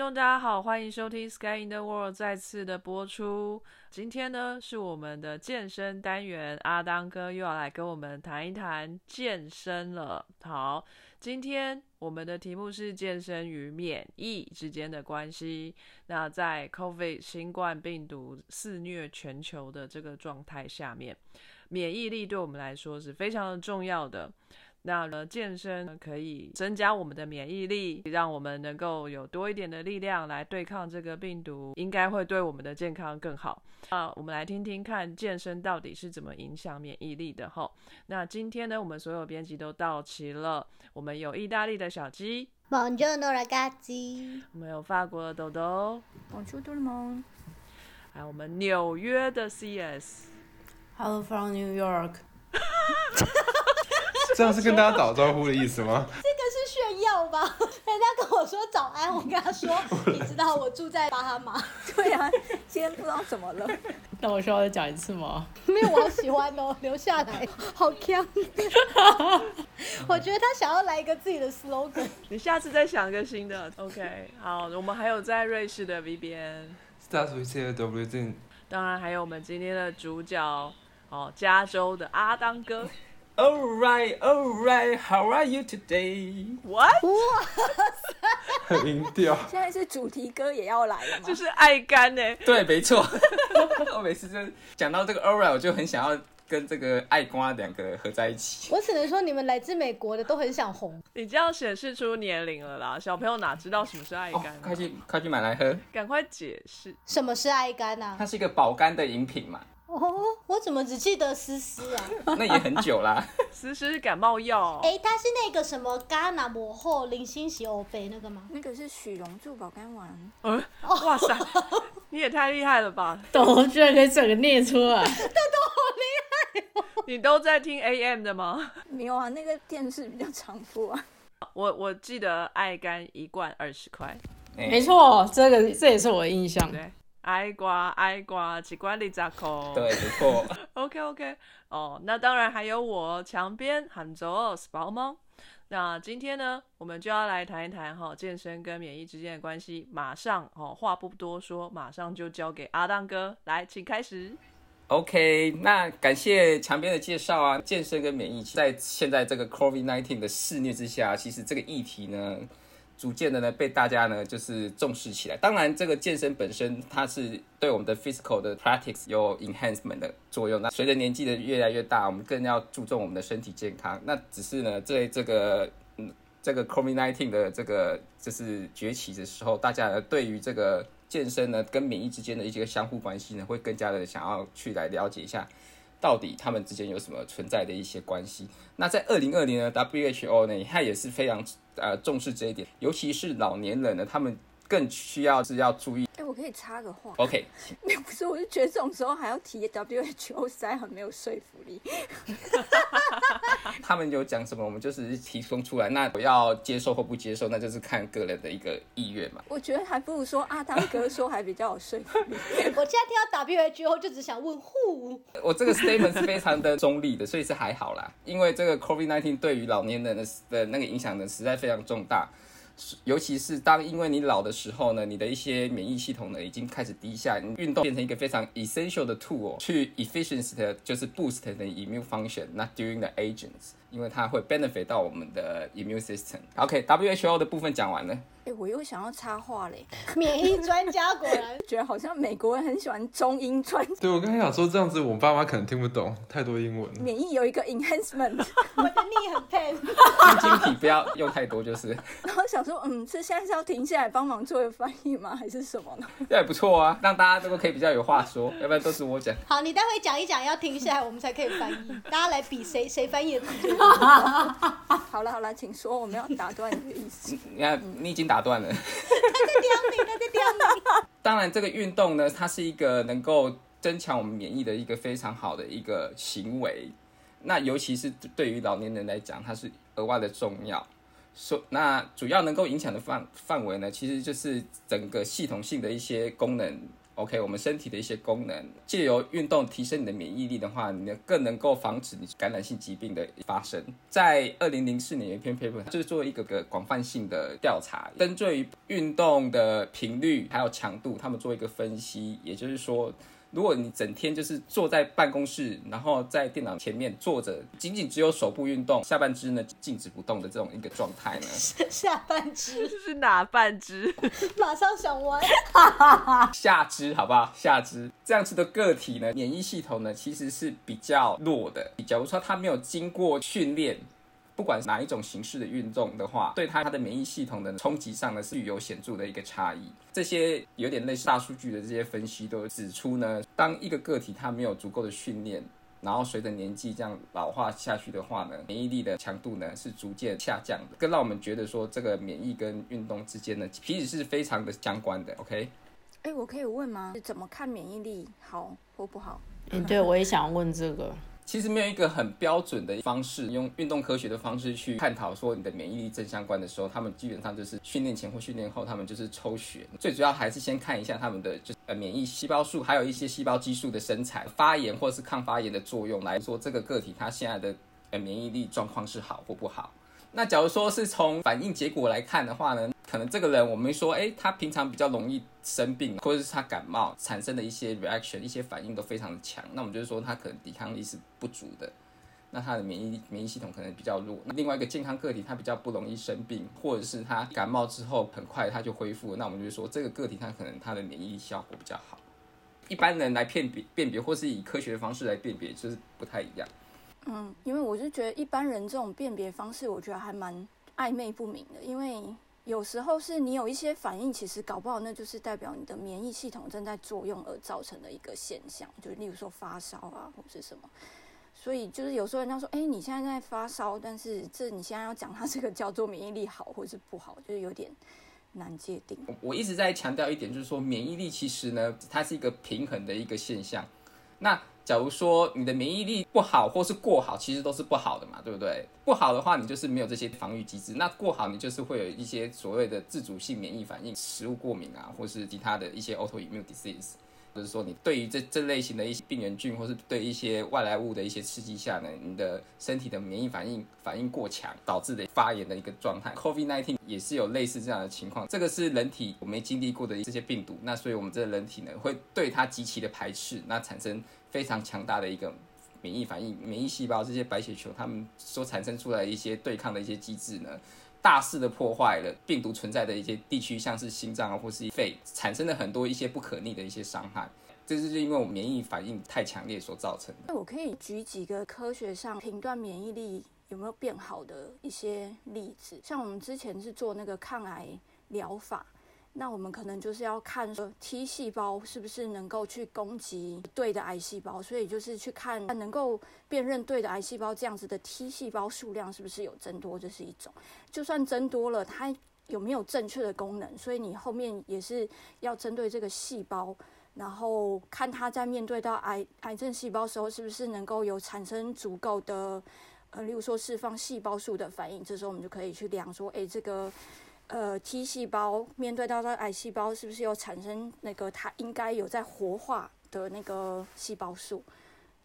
众，大家好，欢迎收听《Sky in the World》再次的播出。今天呢，是我们的健身单元，阿当哥又要来跟我们谈一谈健身了。好，今天我们的题目是健身与免疫之间的关系。那在 COVID 新冠病毒肆虐全球的这个状态下面，免疫力对我们来说是非常的重要的。那呢，健身可以增加我们的免疫力，让我们能够有多一点的力量来对抗这个病毒，应该会对我们的健康更好。那我们来听听看，健身到底是怎么影响免疫力的哈？那今天呢，我们所有编辑都到齐了，我们有意大利的小鸡，Buongiorno ragazzi，我们有法国的豆豆，Bonjour tout le monde，还有我们纽约的 CS，Hello from New York。这样是跟大家打招呼的意思吗？这个是炫耀吧？人家跟我说早安，我跟他说，你知道我住在巴哈马。对啊，今天不知道怎么了。那我需要再讲一次吗？没有，我好喜欢哦，留下来，好强。我觉得他想要来一个自己的 slogan。你下次再想一个新的。OK，好，我们还有在瑞士的 V B N。Start with C W Z。当然还有我们今天的主角哦，加州的阿当哥。All right, all right. How are you today? What? 很音调。现在是主题歌也要来了吗？就是爱干呢。对，没错。我每次就讲到这个 All right，我就很想要跟这个爱瓜两个合在一起。我只能说，你们来自美国的都很想红。你这样显示出年龄了啦，小朋友哪知道什么是爱肝？快去快去买来喝。赶快解释，什么是爱肝呢？它是一个保肝的饮品嘛。哦，我怎么只记得思思啊？那也很久啦。思思是感冒药。哎，它是那个什么戛纳魔后零星洗欧杯那个吗？那个是许荣柱保肝丸。嗯，哇塞，你也太厉害了吧！都居然可以整个念出来，都都好厉害。你都在听 AM 的吗？没有啊，那个电视比较常播啊。我我记得爱肝一罐二十块。没错，这个这也是我的印象。对。爱瓜爱瓜，奇怪你咋口？对，不错。OK OK，哦，那当然还有我墙边喊着 s 宝猫。那今天呢，我们就要来谈一谈哈健身跟免疫之间的关系。马上哦，话不多说，马上就交给阿当哥来，请开始。OK，那感谢墙边的介绍啊。健身跟免疫在现在这个 COVID-19 的肆虐之下，其实这个议题呢。逐渐的呢，被大家呢就是重视起来。当然，这个健身本身它是对我们的 physical 的 practice 有 enhancement 的作用。那随着年纪的越来越大，我们更要注重我们的身体健康。那只是呢，在这个嗯这个 COVID-19 的这个就是崛起的时候，大家对于这个健身呢跟免疫之间的一些相互关系呢，会更加的想要去来了解一下。到底他们之间有什么存在的一些关系？那在二零二零呢，WHO 呢，它也是非常呃重视这一点，尤其是老年人呢，他们。更需要是要注意。哎，我可以插个话。OK。没有，不是，我就觉得这种时候还要提 WHO，实在很没有说服力。他们有讲什么，我们就是提供出来。那我要接受或不接受，那就是看个人的一个意愿嘛。我觉得还不如说阿汤哥说还比较有说服力。我现在听到 WHO 就只想问 Who。我这个 statement 是非常的中立的，所以是还好啦。因为这个 COVID-19 对于老年人的的那个影响呢，实在非常重大。尤其是当因为你老的时候呢，你的一些免疫系统呢已经开始低下，运动变成一个非常 essential 的 tool 去 efficiency，就是 boost the immune function，not during the agents，因为它会 benefit 到我们的 immune system。OK，WHO 的部分讲完了。哎，我又想要插话嘞！免疫专家果然 觉得好像美国人很喜欢中英专。对，我刚才想说这样子，我爸妈可能听不懂太多英文。免疫有一个 enhancement，我的逆很 pen。晶体不要用太多，就是。然后想说，嗯，这现在是要停下来帮忙做个翻译吗？还是什么呢？这也不错啊，让大家都可以比较有话说，要不然都是我讲。好，你待会讲一讲，要停下来，我们才可以翻译。大家来比谁谁翻译的最 好了好了，请说，我没有打断你的意思。你看，你已经打断了。他在刁你，他在刁你。当然，这个运动呢，它是一个能够增强我们免疫的一个非常好的一个行为。那尤其是对于老年人来讲，它是额外的重要。说那主要能够影响的范范围呢，其实就是整个系统性的一些功能。OK，我们身体的一些功能，借由运动提升你的免疫力的话，你更能够防止你感染性疾病的发生。在二零零四年有一篇 paper，就是做一个个广泛性的调查，针对于运动的频率还有强度，他们做一个分析，也就是说。如果你整天就是坐在办公室，然后在电脑前面坐着，仅仅只有手部运动，下半肢呢静止不动的这种一个状态呢，下半肢是哪半只？马上想歪。下肢好不好？下肢这样子的个体呢，免疫系统呢其实是比较弱的。假如说他没有经过训练。不管哪一种形式的运动的话，对它它的免疫系统的冲击上呢是具有显著的一个差异。这些有点类似大数据的这些分析都指出呢，当一个个体它没有足够的训练，然后随着年纪这样老化下去的话呢，免疫力的强度呢是逐渐下降的，更让我们觉得说这个免疫跟运动之间呢其实是非常的相关的。OK，哎，我可以问吗？怎么看免疫力好或不好？嗯，对，我也想问这个。其实没有一个很标准的方式，用运动科学的方式去探讨说你的免疫力正相关的时候，他们基本上就是训练前或训练后，他们就是抽血。最主要还是先看一下他们的就呃免疫细胞数，还有一些细胞激素的生产、发炎或是抗发炎的作用，来说这个个体他现在的呃免疫力状况是好或不好。那假如说是从反应结果来看的话呢，可能这个人我们说，哎，他平常比较容易生病，或者是他感冒产生的一些 reaction、一些反应都非常的强，那我们就是说他可能抵抗力是不足的，那他的免疫免疫系统可能比较弱。那另外一个健康个体，他比较不容易生病，或者是他感冒之后很快他就恢复，那我们就是说这个个体他可能他的免疫效果比较好。一般人来辨别辨别，或是以科学的方式来辨别，就是不太一样。嗯，因为我是觉得一般人这种辨别方式，我觉得还蛮暧昧不明的。因为有时候是你有一些反应，其实搞不好那就是代表你的免疫系统正在作用而造成的一个现象，就例如说发烧啊，或是什么。所以就是有时候人家说，哎，你现在在发烧，但是这你现在要讲它这个叫做免疫力好或是不好，就是有点难界定。我一直在强调一点，就是说免疫力其实呢，它是一个平衡的一个现象。那假如说你的免疫力不好或是过好，其实都是不好的嘛，对不对？不好的话，你就是没有这些防御机制；那过好，你就是会有一些所谓的自主性免疫反应，食物过敏啊，或是其他的一些 autoimmune disease。就是说，你对于这这类型的一些病原菌，或是对一些外来物的一些刺激下呢，你的身体的免疫反应反应过强，导致的发炎的一个状态。COVID-19 也是有类似这样的情况，这个是人体我没经历过的这些病毒，那所以我们这个人体呢，会对它极其的排斥，那产生非常强大的一个免疫反应，免疫细胞这些白血球，它们所产生出来一些对抗的一些机制呢。大肆的破坏了病毒存在的一些地区，像是心脏啊，或是肺，产生了很多一些不可逆的一些伤害。这是因为我免疫反应太强烈所造成的。那我可以举几个科学上评断免疫力有没有变好的一些例子，像我们之前是做那个抗癌疗法。那我们可能就是要看说 T 细胞是不是能够去攻击对的癌细胞，所以就是去看它能够辨认对的癌细胞这样子的 T 细胞数量是不是有增多，这是一种。就算增多了，它有没有正确的功能？所以你后面也是要针对这个细胞，然后看它在面对到癌癌症细胞时候，是不是能够有产生足够的呃，例如说释放细胞素的反应。这时候我们就可以去量说，哎，这个。呃，T 细胞面对到的癌细胞，是不是又产生那个它应该有在活化的那个细胞数？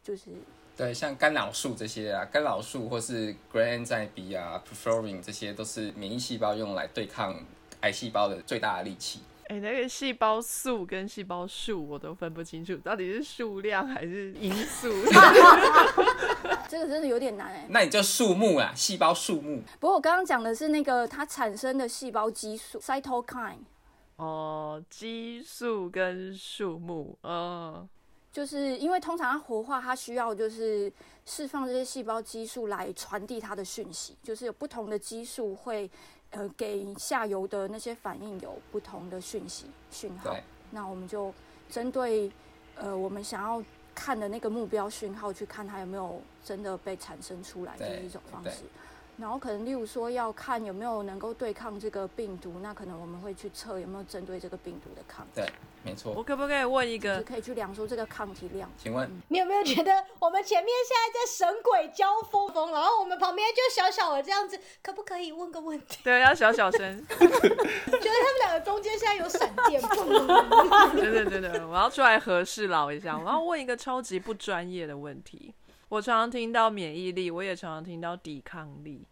就是对，像干扰素这些啊，干扰素或是 Gran enzyme B 啊，Perforin 这些都是免疫细胞用来对抗癌细胞的最大的利器。哎，那个细胞素跟细胞数我都分不清楚，到底是数量还是因素？这个真的有点难哎。那你就数目啊，细胞数目。不过我刚刚讲的是那个它产生的细胞激素 cytokine。哦，激素跟数目，嗯，就是因为通常它活化，它需要就是释放这些细胞激素来传递它的讯息，就是有不同的激素会呃给下游的那些反应有不同的讯息讯号。那我们就针对呃我们想要。看的那个目标讯号，去看它有没有真的被产生出来，这是一种方式。然后可能例如说要看有没有能够对抗这个病毒，那可能我们会去测有没有针对这个病毒的抗体，对，没错我。可不可以问一就是个？可以去量出这个抗体量。请问你有没有觉得我们前面现在在神鬼交锋锋，然后我们旁边就小小的这样子，可不可以问个问题？对，要小小声。觉得他们两个中间现在有闪电，砰真的真的，我要出来和事佬一下。我要问一个超级不专业的问题。我常常听到免疫力，我也常常听到抵抗力，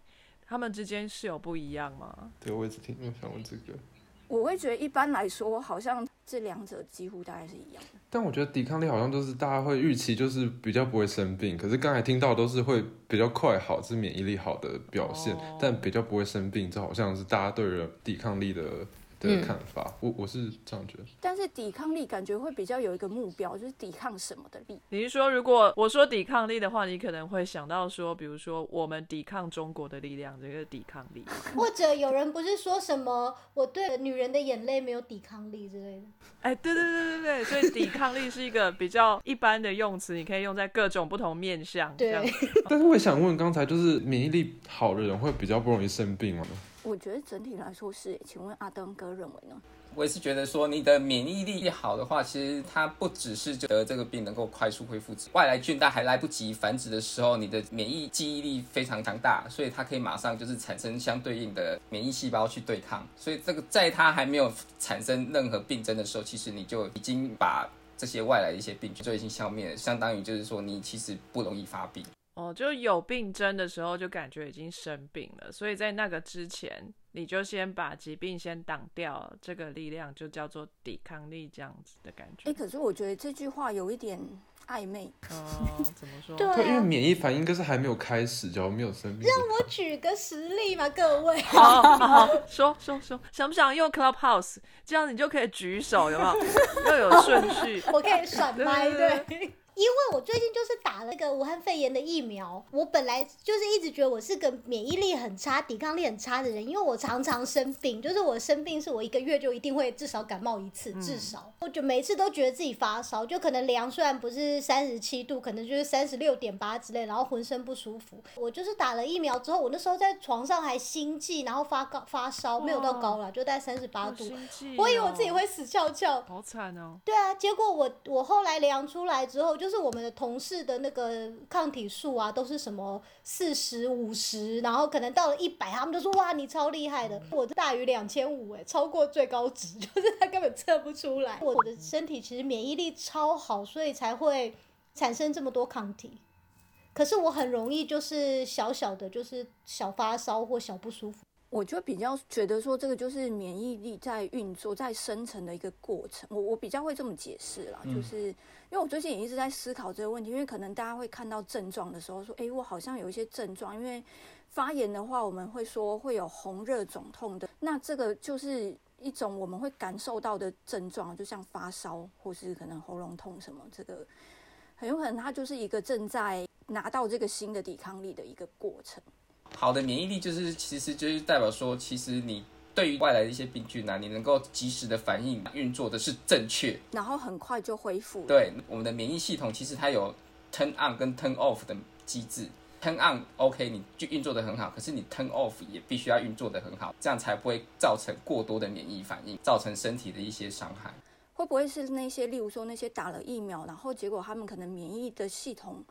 他们之间是有不一样吗？对，我一直听，我想问这个。我会觉得一般来说，好像这两者几乎大概是一样的。但我觉得抵抗力好像都是大家会预期，就是比较不会生病。可是刚才听到都是会比较快好，是免疫力好的表现，哦但比较不会生病，这好像是大家对于抵抗力的的嗯看法。我我是这样觉得。但是抵抗力感觉会比较有一个目标，就是抵抗什么的力。你是说，如果我说抵抗力的话，你可能会想到说，比如说我们抵抗中国的力量，这个抵抗力。或者有人不是说什么我对女人的眼泪没有抵抗力之类的？哎，对对对对对，所以抵抗力是一个比较一般的用词，你可以用在各种不同面向。对，但是我想问，刚才就是免疫力好的人会比较不容易生病吗？我觉得整体来说是。请问阿登哥认为呢？我也是觉得说，你的免疫力好的话，其实它不只是得这个病能够快速恢复，外来菌它还来不及繁殖的时候，你的免疫记忆力非常强大，所以它可以马上就是产生相对应的免疫细胞去对抗。所以这个在它还没有产生任何病症的时候，其实你就已经把这些外来的一些病菌就已经消灭了，相当于就是说你其实不容易发病。哦，就有病征的时候，就感觉已经生病了，所以在那个之前，你就先把疾病先挡掉，这个力量就叫做抵抗力，这样子的感觉哎，。可是我觉得这句话有一点暧昧。哦，怎么说？对对，因为啊。免疫反应应该是还没有开始，假如没有生病。让我举个实例嘛，各位。好好好，说说说，想不想用 Clubhouse？这样你就可以举手，有没有？又有顺序。我可以甩麦，对。因为我最近就是打了那个武汉肺炎的疫苗，我本来就是一直觉得我是个免疫力很差、抵抗力很差的人，因为我常常生病，就是我生病是我一个月就一定会至少感冒一次，至少，我就每次都觉得自己发烧，就可能量虽然不是三十七度，可能就是三十六点八之类，然后浑身不舒服。我就是打了疫苗之后，我那时候在床上还心悸，然后发高发烧，没有到高了，就在三十八度。我以为我自己哦会死翘翘，好惨哦。对啊，结果我我后来量出来之后，就是我们的同事的那个抗体数啊，都是什么四十五十，然后可能到了一百，他们就说哇你超厉害的，我大于两千五哎，超过最高值，就是他根本测不出来。我的身体其实免疫力超好，所以才会产生这么多抗体。可是我很容易就是小小的，就是小发烧或小不舒服。我就比较觉得说，这个就是免疫力在运作、在生成的一个过程。我我比较会这么解释啦，就是因为我最近也一直在思考这个问题，因为可能大家会看到症状的时候说，诶，我好像有一些症状，因为发炎的话，我们会说会有红热肿痛的，那这个就是一种我们会感受到的症状，就像发烧或是可能喉咙痛什么，这个很有可能它就是一个正在拿到这个新的抵抗力的一个过程。好的免疫力就是，其实就是代表说，其实你对于外来的一些病菌啊，你能够及时的反应，运作的是正确。然后很快就恢复。对，我们的免疫系统其实它有 turn on 跟 turn off 的机制。turn on OK，你就运作的很好，可是你 turn off 也必须要运作的很好，这样才不会造成过多的免疫反应，造成身体的一些伤害。会不会是那些，例如说那些打了疫苗，然后结果他们可能免疫的系统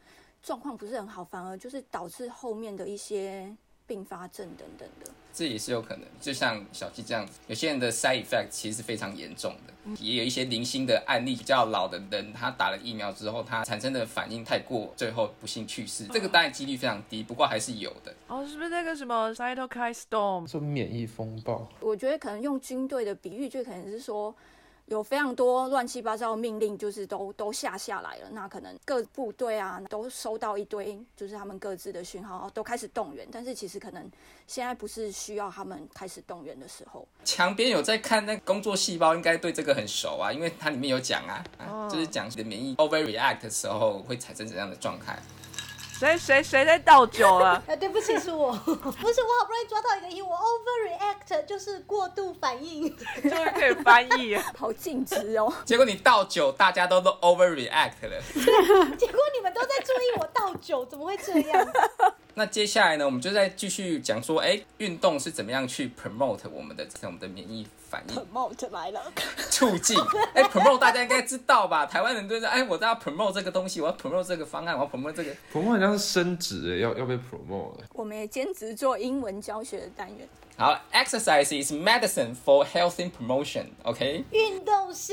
状况不是很好，反而就是导致后面的一些并发症等等的？这也是有可能，就像小七这样子，有些人的 side effect 其实是非常严重的，也有一些零星的案例，比较老的人，他打了疫苗之后，他产生的反应太过，最后不幸去世，这个当然几率非常低，不过还是有的。哦，是不是那个什么 cytokine storm？说免疫风暴，我觉得可能用军队的比喻，就可能是说。有非常多乱七八糟的命令，就是都都下下来了。那可能各部队啊都收到一堆，就是他们各自的讯号，都开始动员。但是其实可能现在不是需要他们开始动员的时候。墙边有在看那工作细胞，应该对这个很熟啊，因为它里面有讲啊，就是讲你的免疫 overreact 的时候会产生怎样的状态。谁谁谁在倒酒了？哎，对不起，是我，不是我好不容易抓到一个音，我 overreact 就是过度反应。终于可以翻译了。好尽职哦！结果你倒酒，大家都都 overreact 了。结果你们都在注意我倒酒，怎么会这样？那接下来呢，我们就再继续讲说，哎，运动是怎么样去 promote 我们的我们的免疫反应，promote 来了，促进。哎，promote 大家应该知道吧？台湾人都是哎，我都要 promote 这个东西，我要 promote 这个方案，我要 promote 这个。promote 好像是升职，要要被 promote 了。我们也兼职做英文教学的单元。好，exercise is medicine for health promotion。OK 运动是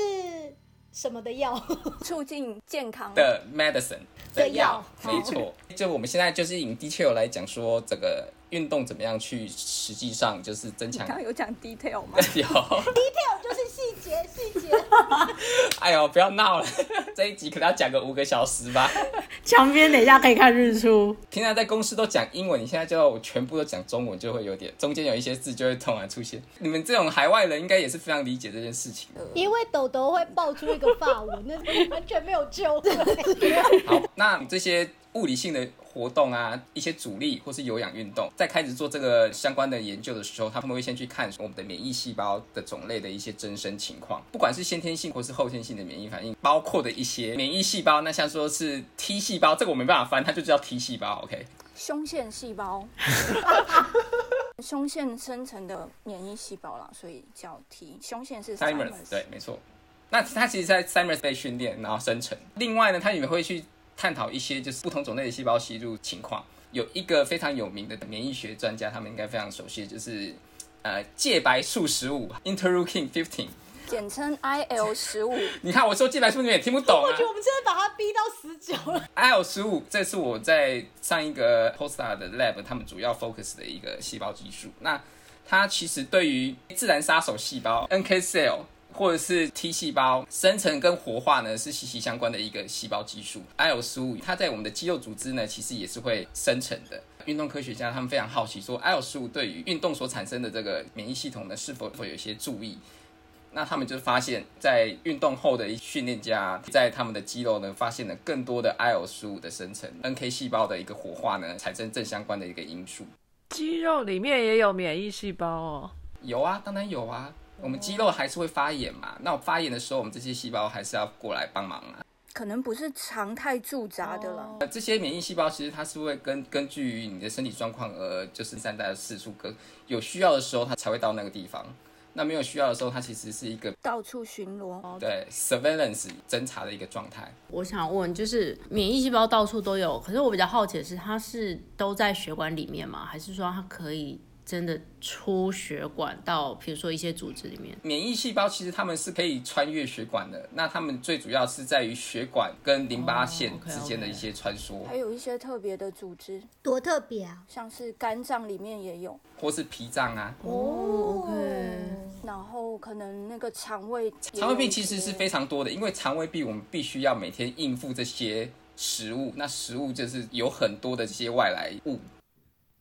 什么的药？促进健康的 medicine 的药，没错。就我们现在就是以 detail 来讲说，这个运动怎么样去实际上就是增强刚刚有讲 detail 吗？有。detail 就是细节，细节。哎呦，不要闹了，这一集可能要讲个五个小时吧。墙边等一下可以看日出。平常在公司都讲英文，你现在叫我全部都讲中文，就会有点中间有一些字就会突然出现。你们这种海外人应该也是非常理解这件事情。因为豆豆会爆出一个发文，那完全没有救。好，那这些物理性的活动啊，一些阻力或是有氧运动，在开始做这个相关的研究的时候，他们会先去看我们的免疫细胞的种类的一些增生情况，不管是先天性或是后天性的免疫反应，包括的一些免疫细胞，那像说是 T 细胞，这个我没办法翻，它就叫 T 细胞，OK。胸腺细胞，胸腺生成的免疫细胞啦，所以叫 T。胸腺是 Simers，对，没错。那它其实，在 Simers 被训练，然后生成。另外呢，它也会去探讨一些就是不同种类的细胞吸入情况。有一个非常有名的免疫学专家，他们应该非常熟悉，就是呃介白素十五 （Interleukin fifteen）。简称 IL 十五。你看我说介白素，你们也听不懂啊我觉。得我们真的把它逼到死角了。IL 十五，这是我在上一个 postdoc 的 lab，他们主要 focus 的一个细胞技术。那它其实对于自然杀手细胞 NK cell 或者是 T 细胞生成跟活化呢是息息相关的一个细胞激素。IL 十五，它在我们的肌肉组织呢，其实也是会生成的。运动科学家他们非常好奇，说 IL 十五对于运动所产生的这个免疫系统呢，是否会有一些注意？那他们就发现，在运动后的训练家在他们的肌肉呢，发现了更多的 IL 十五的生成，NK 细胞的一个活化呢，产生正相关的一个因素。肌肉里面也有免疫细胞哦。有啊，当然有啊。我们肌肉还是会发炎嘛，那我发炎的时候，我们这些细胞还是要过来帮忙啊。可能不是常态驻扎的了。呃，这些免疫细胞其实它是会根根据于你的身体状况而就是散在的次数，跟有需要的时候它才会到那个地方。那没有需要的时候，它其实是一个到处巡逻，对 surveillance 侦查的一个状态。我想问，就是免疫细胞到处都有，可是我比较好奇的是，它是都在血管里面吗？还是说它可以真的出血管到，比如说一些组织里面？免疫细胞其实它们是可以穿越血管的，那它们最主要是在于血管跟淋巴腺哦，OK，OK 之间的一些穿梭，还有一些特别的组织，多特别啊！像是肝脏里面也有，或是脾脏啊。哦，OK，然后可能那个肠胃肠胃病其实是非常多的，因为肠胃病我们必须要每天应付这些食物，那食物就是有很多的这些外来物。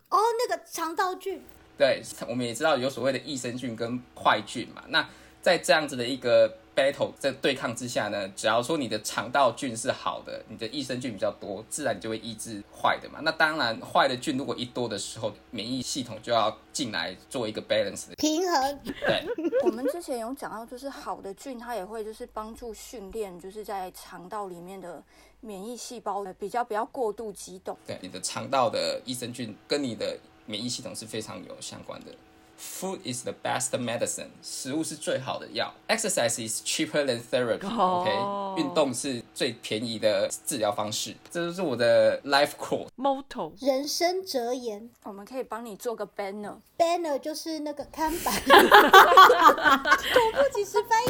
哦，那个肠道菌，对，我们也知道有所谓的益生菌跟坏菌嘛。那在这样子的一个 battle 在对抗之下呢，只要说你的肠道菌是好的，你的益生菌比较多，自然就会抑制坏的嘛。那当然，坏的菌如果一多的时候，免疫系统就要进来做一个 balance 的。平衡。对，我们之前有讲到，就是好的菌，它也会就是帮助训练，就是在肠道里面的免疫细胞比较不要过度激动。对，你的肠道的益生菌跟你的免疫系统是非常有相关的。Food is the best medicine，食物是最好的药。Exercise is cheaper than therapy，OK，、哦运动是最便宜的治疗方式。这就是我的 life quote。motto 人生哲言我们可以帮你做个 banner，，banner 就是那个看板，迫不及时翻译。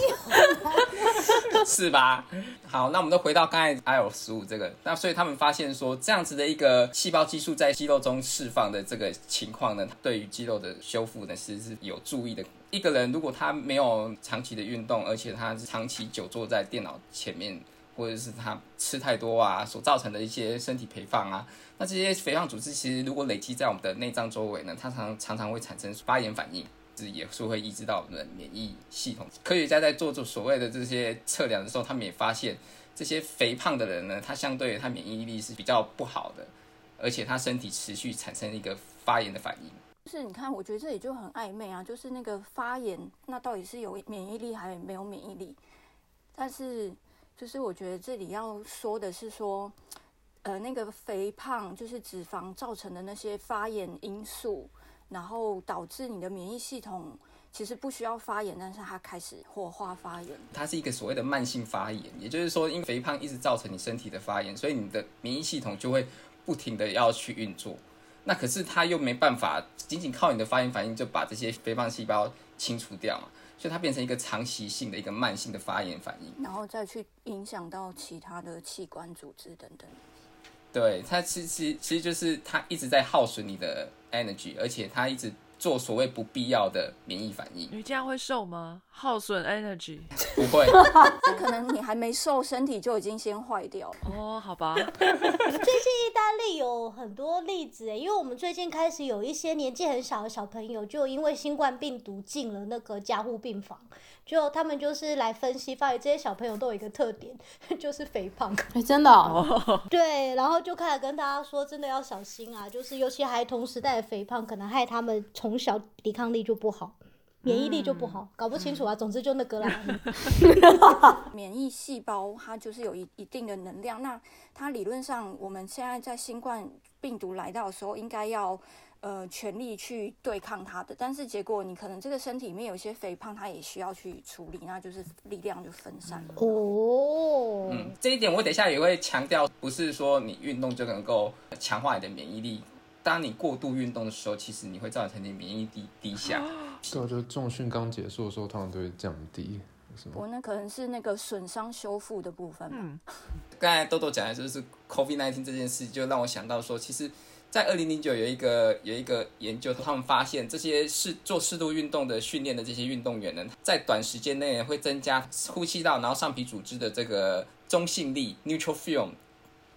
是吧？好，那我们都回到刚才 IL 十五这个，那所以他们发现说，这样子的一个细胞激素在肌肉中释放的这个情况呢，对于肌肉的修复呢，其实是有注意的。一个人如果他没有长期的运动，而且他长期久坐在电脑前面，或者是他吃太多啊，所造成的一些身体肥胖啊，那这些肥胖组织其实如果累积在我们的内脏周围呢，它常常常会产生发炎反应。是也是会抑制到我们的免疫系统。科学家在做做所谓的这些测量的时候，他们也发现，这些肥胖的人呢，他相对他免疫力是比较不好的，而且他身体持续产生一个发炎的反应。是你看，我觉得这里就很暧昧啊，就是那个发炎，那到底是有免疫力还是没有免疫力？但是，就是我觉得这里要说的是说，呃那个肥胖就是脂肪造成的那些发炎因素，然后导致你的免疫系统其实不需要发炎，但是它开始火化发炎。它是一个所谓的慢性发炎，也就是说，因肥胖一直造成你身体的发炎，所以你的免疫系统就会不停的要去运作。那可是它又没办法仅仅靠你的发炎反应就把这些肥胖细胞清除掉嘛，所以它变成一个长期性的一个慢性的发炎反应。然后再去影响到其他的器官组织等等。对，它其实其实就是它一直在耗损你的 energy，而且它一直做所谓不必要的免疫反应。你这样会瘦吗？耗损 energy。不会，这可能你还没瘦，身体就已经先坏掉了。哦，好吧，最近意大利有很多例子诶，因为我们最近开始有一些年纪很小的小朋友，就因为新冠病毒进了那个加护病房，就他们就是来分析，发现这些小朋友都有一个特点，就是肥胖。哎，真的、哦，对，然后就开始跟大家说，真的要小心啊，就是尤其孩童时代的肥胖，可能害他们从小抵抗力就不好。免疫力就不好，搞不清楚啊。总之就那个啦。免疫细胞它就是有一一定的能量，那它理论上我们现在在新冠病毒来到的时候，应该要呃全力去对抗它的。但是结果你可能这个身体里面有些肥胖，它也需要去处理，那就是力量就分散了。哦，嗯，这一点我等一下也会强调，不是说你运动就能够强化你的免疫力。当你过度运动的时候，其实你会造成你免疫力低低下。对啊，就是重训刚结束的时候，通常都会降低，是吗？我那可能是那个损伤修复的部分吧。嗯，刚才豆豆讲的就是 COVID-19 这件事，就让我想到说，其实，在二零零九有一个有一个研究，他们发现这些是做适度运动的训练的这些运动员呢，在短时间内会增加呼吸道然后上皮组织的这个中性粒 （neutral film），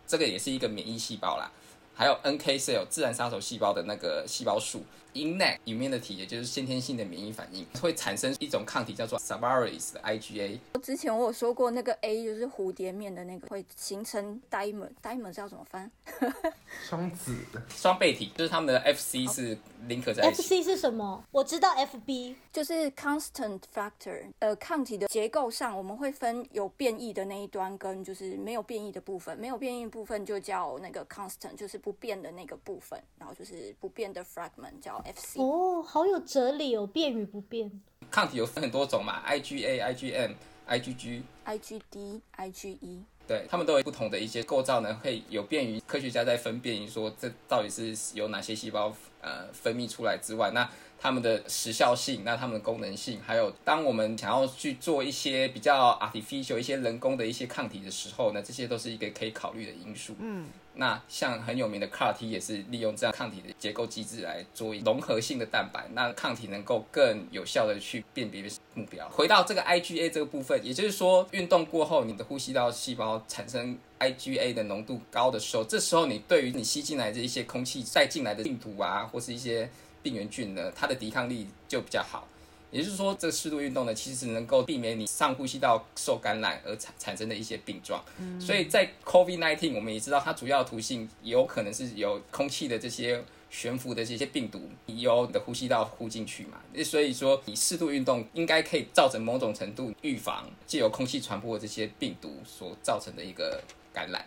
这个也是一个免疫细胞啦。还有 NK cell 自然杀手细胞的那个细胞数，innate immunity 也就是先天性的免疫反应，会产生一种抗体叫做 Savaris IgA。之前我有说过，那个 A 就是蝴蝶面的那个，会形成 dimer，dimer 是要怎么翻？双子，双倍体，就是他们的 FC 是 link 在一起。FC 是什么？我知道 FB。就是 constant factor，呃，抗体的结构上，我们会分有变异的那一端跟就是没有变异的部分。没有变异部分就叫那个 constant，就是不变的那个部分，然后就是不变的 fragment 叫 FC。哦，好有哲理哦，变与不变。抗体有分很多种嘛，IgA、IgM、IgG，IgD、IgE，对，他们都有不同的一些构造呢，会有便于科学家在分辨说这到底是由哪些细胞呃分泌出来之外，那它们的时效性，那它们的功能性，还有当我们想要去做一些比较 artificial 一些人工的一些抗体的时候呢，这些都是一个可以考虑的因素。嗯，那像很有名的 CAR T 也是利用这样抗体的结构机制来做融合性的蛋白，那抗体能够更有效的去辨别目标。回到这个 IgA 这个部分，也就是说，运动过后，你的呼吸道细胞产生 IgA 的浓度高的时候，这时候你对于你吸进来的一些空气再进来的病毒啊，或是一些病原菌呢，它的抵抗力就比较好。也就是说，这个适度运动呢，其实能够避免你上呼吸道受感染而产产生的一些病状。嗯所以在 COVID-19，我们也知道它主要的途径有可能是由空气的这些悬浮的这些病毒由你的呼吸道呼进去嘛。所以说，你适度运动应该可以造成某种程度预防借由空气传播的这些病毒所造成的一个感染。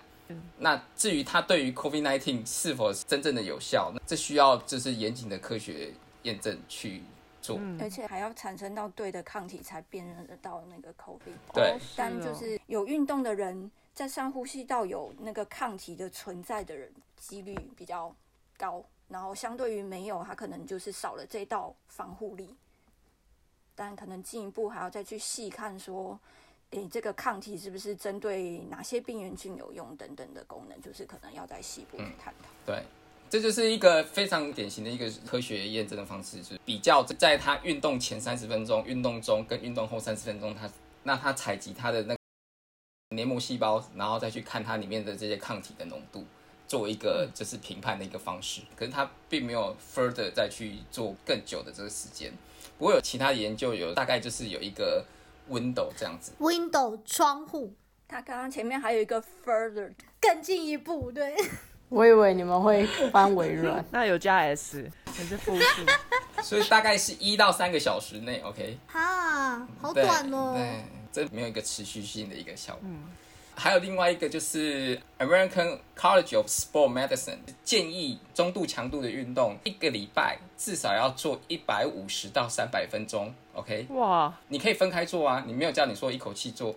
那至于它对于 COVID-19 是否真正的有效，那这需要就是严谨的科学验证去做。而且还要产生到对的抗体才辨认得到那个 COVID。对哦但就是有运动的人，在上呼吸道有那个抗体的存在的人，几率比较高。然后相对于没有，他可能就是少了这道防护力。但可能进一步还要再去细看说，诶，这个抗体是不是针对哪些病原菌有用等等的功能，就是可能要在细部去探讨。对，这就是一个非常典型的一个科学验证的方式，就是比较在他运动前三十分钟、运动中跟运动后三十分钟，他那他采集他的那个黏膜细胞，然后再去看它里面的这些抗体的浓度，作为一个就是评判的一个方式。可是他并没有 further 再去做更久的这个时间。不过有其他研究有大概就是有一个 window 这样子，Window 窗户他刚刚前面还有一个 further，更进一步，对，我以为你们会翻微软。那有加 s，还是复数？所以大概是一到三个小时内，OK。哈，好短哦。对，这没有一个持续性的一个效果。还有另外一个就是 American College of Sport Medicine 建议中度强度的运动，一个礼拜至少要做一百五十到三百分钟。OK，哇，你可以分开做啊，你没有叫你说一口气做，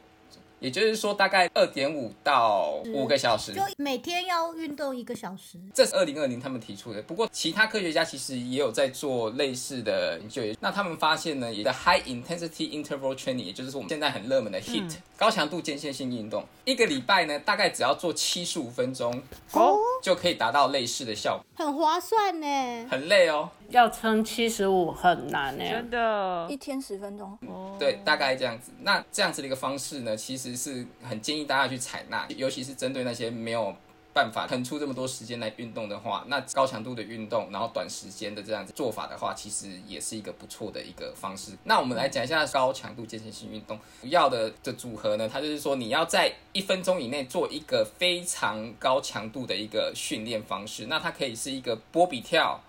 也就是说大概二点五到五个小时。就每天要运动一个小时。这是二零二零他们提出的，不过其他科学家其实也有在做类似的研究。那他们发现呢，也的 high intensity interval training，也就是我们现在很热门的 HIIT、高强度间歇性运动，一个礼拜呢大概只要做七十五分钟哦，就可以达到类似的效果，很划算呢。很累哦。要撑七十五很难欸、真的一天十分钟，哦，对，大概这样子。那这样子的一个方式呢，其实是很建议大家去采纳，尤其是针对那些没有办法腾出这么多时间来运动的话，那高强度的运动，然后短时间的这样子做法的话，其实也是一个不错的一个方式。那我们来讲一下高强度间歇性运动主要的的组合呢，它就是说你要在一分钟以内做一个非常高强度的一个训练方式。那它可以是一个波比跳，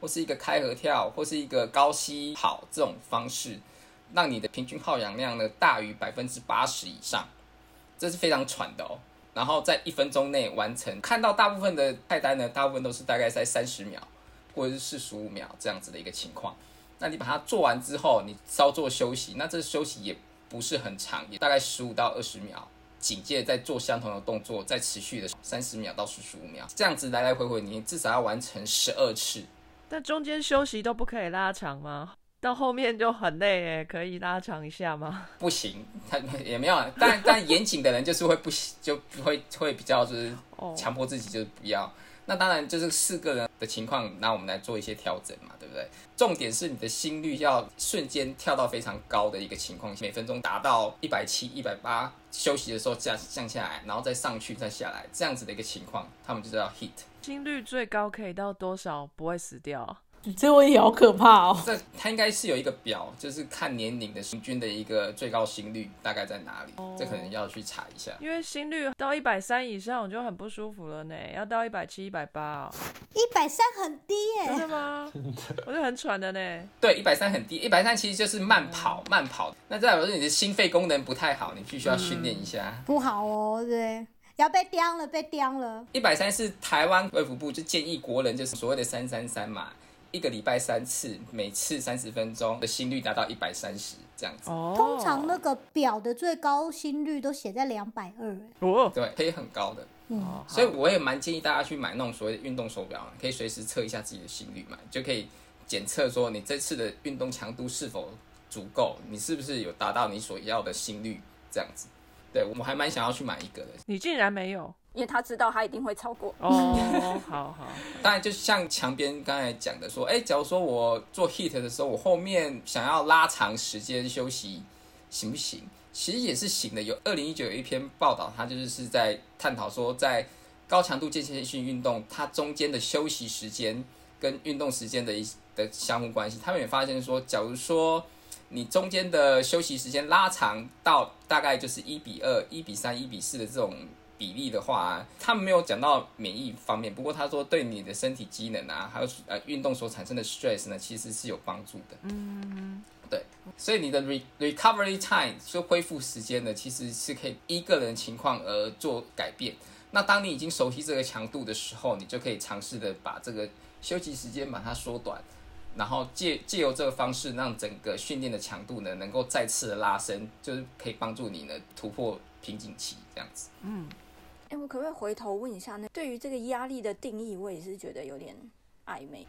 或是一个开合跳，或是一个高膝跑这种方式。让你的平均耗氧量呢大于百分之八十以上，这是非常喘的哦。然后在一分钟内完成，看到大部分的菜单呢，大部分都是大概在三十秒或者是四十五秒这样子的一个情况。那你把它做完之后，你稍作休息，那这休息也不是很长，也大概十五到二十秒。紧接着再做相同的动作，再持续的三十秒到四十五秒，这样子来来回回，你至少要完成十二次。但中间休息都不可以拉长吗？到后面就很累诶，可以拉长一下吗？不行，他也没有，但但严谨的人就是会不行，就会会比较就是哦，强迫自己就是不要。那当然就是四个人的情况，那我们来做一些调整嘛，对不对？重点是你的心率要瞬间跳到非常高的一个情况，每分钟达到一百七、一百八，休息的时候降降下来，然后再上去再下来，这样子的一个情况，他们就叫 heat。心率最高可以到多少不会死掉？这个问题好可怕哦。这它应该是有一个表，就是看年龄的平均的一个最高心率大概在哪里，这可能要去查一下。因为心率到一百三以上我就很不舒服了呢，要到一百七、一百八哦，一百三很低耶，真的吗？我就很喘的呢。对，一百三很低，一百三其实就是慢跑，慢跑。那代表说你的心肺功能不太好，你必须要训练一下。不好哦，对，要被刁了，被刁了。一百三是台湾卫福部就建议国人就是所谓的三三三嘛，一个礼拜三次，每次三十分钟的心率达到一百三十这样子。哦，通常那个表的最高心率都写在两百二，哦，对，可以很高的，哦所以我也蛮建议大家去买那种所谓的运动手表，可以随时测一下自己的心率嘛，就可以检测说你这次的运动强度是否足够，你是不是有达到你所要的心率这样子。对我还蛮想要去买一个的，你竟然没有因为他知道他一定会超过。哦，好好，当然，就像墙边刚才讲的说，哎，假如说我做 hit 的时候，我后面想要拉长时间休息，行不行？其实也是行的。有二零一九有一篇报道，他就是是在探讨说，在高强度间歇性运动，它中间的休息时间跟运动时间的一的相互关系。他们也发现说，假如说你中间的休息时间拉长到大概就是一比二、一比三、一比四的这种比例的话，他们没有讲到免疫方面，不过他说对你的身体机能啊，还有呃运动所产生的 stress 呢，其实是有帮助的。嗯，对，所以你的 re recovery time 就恢复时间呢，其实是可以依个人情况而做改变。那当你已经熟悉这个强度的时候，你就可以尝试的把这个休息时间把它缩短，然后借借由这个方式，让整个训练的强度呢能够再次的拉伸，就是可以帮助你呢突破瓶颈期这样子。哎，我可不可以回头问一下，那对于这个压力的定义，我也是觉得有点暧昧。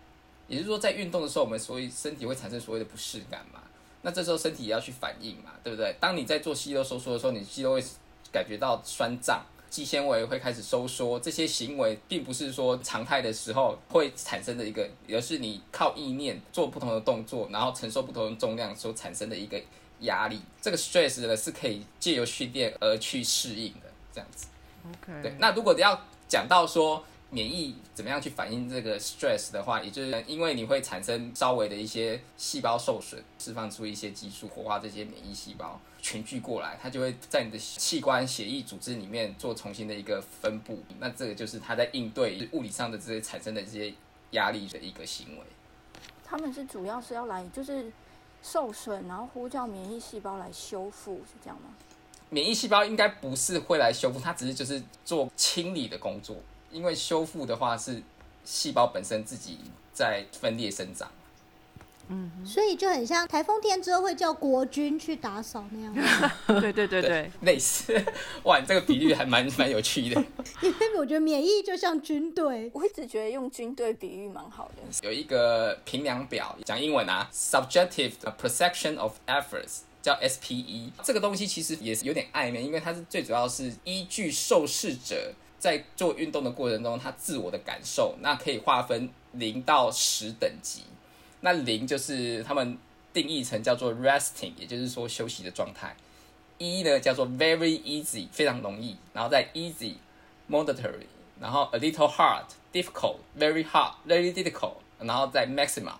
也就是说，在运动的时候，我们所以身体会产生所谓的不适感嘛。那这时候身体也要去反应嘛，对不对？当你在做肌肉收缩的时候，你肌肉会感觉到酸胀，肌纤维会开始收缩，这些行为并不是说常态的时候会产生的一个，而是你靠意念做不同的动作，然后承受不同的重量所产生的一个压力。这个 stress 呢是可以借由训练而去适应的，这样子。OK，对，那如果要讲到说免疫怎么样去反映这个 stress 的话，也就是因为你会产生稍微的一些细胞受损，释放出一些激素，活化这些免疫细胞群聚过来，它就会在你的器官、血液组织里面做重新的一个分布。那这个就是它在应对物理上的这些产生的这些压力的一个行为。他们是主要是要来就是受损，然后呼叫免疫细胞来修复，是这样吗？免疫细胞应该不是会来修复，它只是就是做清理的工作。因为修复的话是细胞本身自己在分裂生长。嗯所以就很像台风天之后会叫国军去打扫那样，对对对对，类似，哇，你这个比喻还蛮 蛮有趣的。因为我觉得免疫就像军队，我一直觉得用军队比喻蛮好的。有一个评量表，讲英文啊，Subjective Perception of Efforts，叫 SPE。这个东西其实也是有点暧昧，因为它是最主要是依据受试者在做运动的过程中，他自我的感受，那可以划分零到十等级。那零就是他们定义成叫做 resting，也就是说休息的状态。一呢叫做 very easy，非常容易，然后再 easy、moderate，然后 a little hard、difficult、very hard、very difficult，然后再 maxima，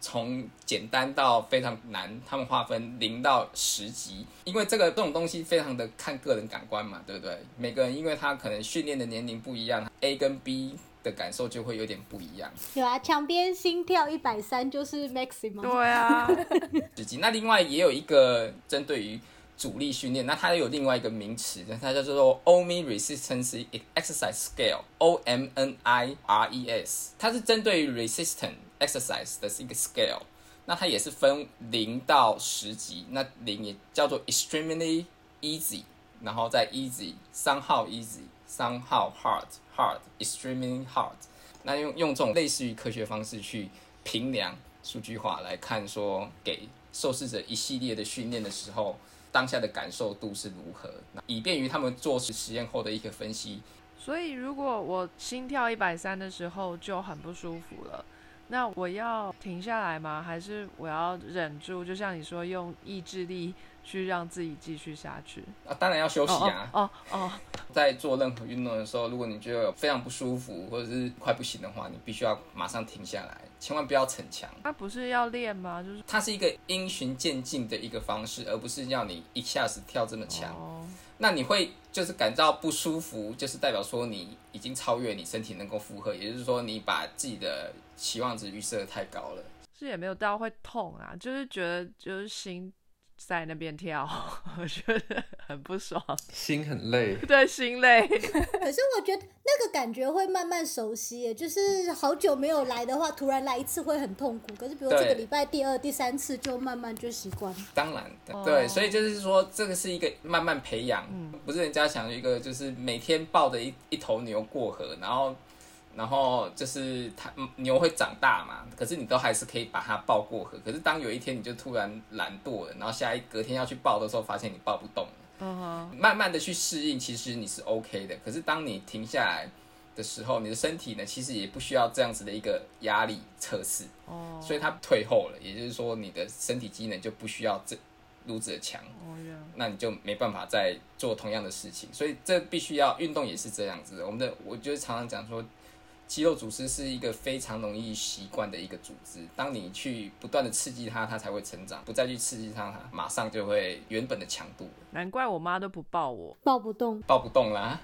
从简单到非常难，他们划分零到十级。因为这个这种东西非常的看个人感官嘛，对不对？每个人因为他可能训练的年龄不一样，A 跟 B 的感受就会有点不一样。有啊，墙边心跳一百三就是 maximum，对啊，十级。那另外也有一个针对于阻力训练，那它有另外一个名词，它叫做 OMI Resistance Exercise Scale（O M N I R E S），它是针对于 resistant exercise 的是一个 scale。那它也是分零到十级，那零也叫做 extremely easy，然后再 easy、somehow easy、somehow hard、hard、extremely hard。那用用这种类似于科学方式去评量数据化来看，说给受试者一系列的训练的时候，当下的感受度是如何，以便于他们做实验后的一个分析。所以如果我心跳一百三的时候就很不舒服了，那我要停下来吗？还是我要忍住？就像你说，用意志力去让自己继续下去？啊，当然要休息啊。哦哦，在做任何运动的时候，如果你觉得有非常不舒服或者是快不行的话，你必须要马上停下来，千万不要逞强。他不是要练吗？就是它是一个因循渐进的一个方式，而不是要你一下子跳这么强。哦，那你会就是感到不舒服，就是代表说你已经超越你身体能够负荷，也就是说你把自己的期望值预设的太高了。是也没有到会痛啊，就是觉得就是心在那边跳，我觉得很不爽，心很累。对，心累。可是我觉得那个感觉会慢慢熟悉，就是好久没有来的话，突然来一次会很痛苦。可是比如这个对礼拜第二、第三次就慢慢就习惯了。当然，哦对，所以就是说，这个是一个慢慢培养，不是人家想一个就是每天抱着一一头牛过河，然后然后就是它嗯牛会长大嘛，可是你都还是可以把它抱过河。可是当有一天你就突然懒惰了，然后下一隔天要去抱的时候，发现你抱不动了，嗯哼，慢慢的去适应，其实你是 OK 的。可是当你停下来的时候，你的身体呢，其实也不需要这样子的一个压力测试。哦，所以它退后了，也就是说你的身体机能就不需要这如此的强，那你就没办法再做同样的事情。所以这必须要运动也是这样子。我们的我就是常常讲说，肌肉组织是一个非常容易习惯的一个组织，当你去不断的刺激它，它才会成长；不再去刺激它，它马上就会原本的强度难怪我妈都不抱我，抱不动，抱不动啦。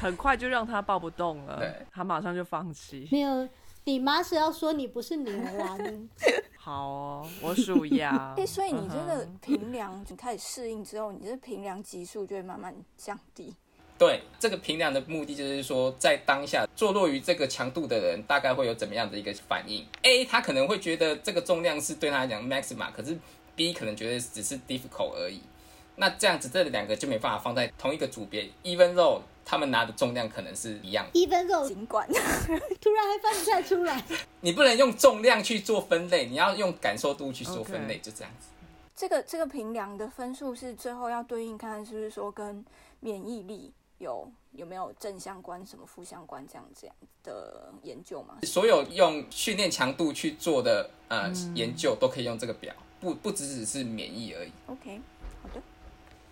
很快就让她抱不动了 对，她马上就放弃。没有。你妈是要说你不是女儿啊？你 好哦，我属羊。哎、所以你这个嗯哼评量，你开始适应之后，你这平量级数就会慢慢降低。对这个评量的目的，就是说，在当下坐落于这个强度的人，大概会有怎么样的一个反应？A 他可能会觉得这个重量是对他来讲 maxima，可是 B 可能觉得只是 difficult 而已。那这样子，这两个就没办法放在同一个组别，even though 他们拿的重量可能是一样的，一分肉尽管 突然还翻不太出来，你不能用重量去做分类，你要用感受度去做分类就这样子。这个这个评量的分数是最后要对应看，是不是说跟免疫力有有没有正相关、什么负相关这样这样的研究吗？所有用训练强度去做的呃、研究都可以用这个表，不不只只是免疫而已。OK，好的。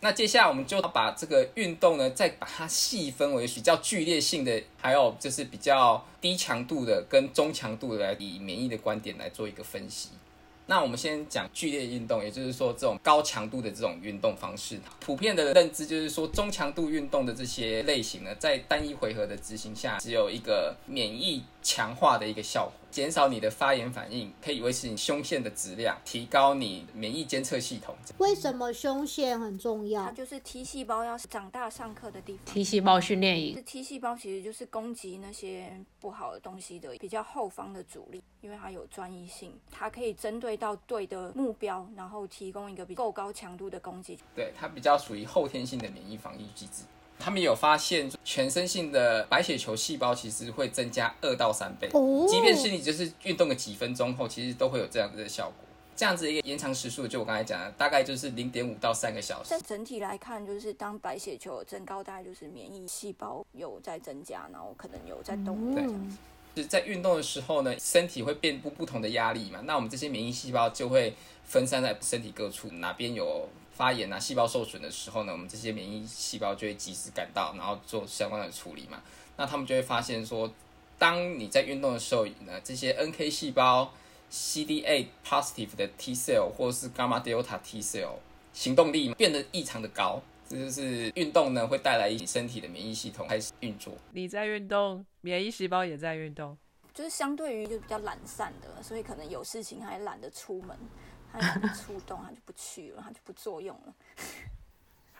那接下来我们就要把这个运动呢，再把它细分为比较剧烈性的，还有就是比较低强度的跟中强度的，来以免疫的观点来做一个分析。那我们先讲剧烈运动，也就是说这种高强度的这种运动方式，普遍的认知就是说中强度运动的这些类型呢，在单一回合的执行下，只有一个免疫强化的一个效果。减少你的发炎反应，可以维持你胸腺的质量，提高你免疫监测系统。为什么胸腺很重要它？就是 T 细胞要长大上课的地方。T 细胞训练这营，T 细胞其实就是攻击那些不好的东西的比较后方的阻力，因为它有专一性，它可以针对到对的目标，然后提供一个比够高强度的攻击。对，它比较属于后天性的免疫防御机制。他们有发现，全身性的白血球细胞其实会增加二到三倍，哦即便是你就是运动个几分钟后，其实都会有这样子的效果。这样子一个延长时速，就我刚才讲的，大概就是零点五到三个小时但。整体来看，就是当白血球有增高，大概就是免疫细胞有在增加，然后可能有在动这样子。就是在运动的时候呢，身体会遍布不同的压力嘛，那我们这些免疫细胞就会分散在身体各处，哪边有发炎啊、细胞受损的时候呢，我们这些免疫细胞就会及时赶到，然后做相关的处理嘛。那他们就会发现说，当你在运动的时候呢，这些 NK 细胞、CD8 positive 的 T cell 或是 gamma delta T cell 行动力变得异常的高。这就是运动呢，会带来你身体的免疫系统开始运作。你在运动，免疫细胞也在运动。就是相对于就比较懒散的，所以可能有事情还懒得出门，他就不出动，他就不去了，他就不作用了。